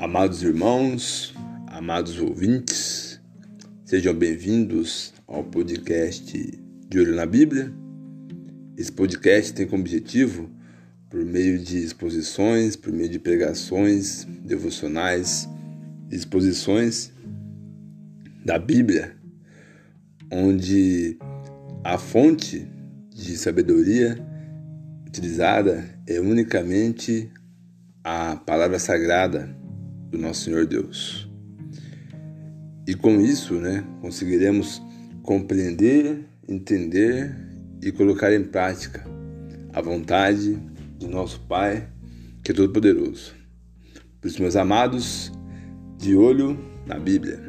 Amados irmãos, amados ouvintes, sejam bem-vindos ao podcast De Olho na Bíblia. Esse podcast tem como objetivo, por meio de exposições, por meio de pregações, devocionais, exposições da Bíblia, onde a fonte de sabedoria utilizada é unicamente a palavra sagrada do nosso Senhor Deus. E com isso, né, conseguiremos compreender, entender e colocar em prática a vontade de nosso Pai, que é todo-poderoso. Por isso, meus amados, de olho na Bíblia.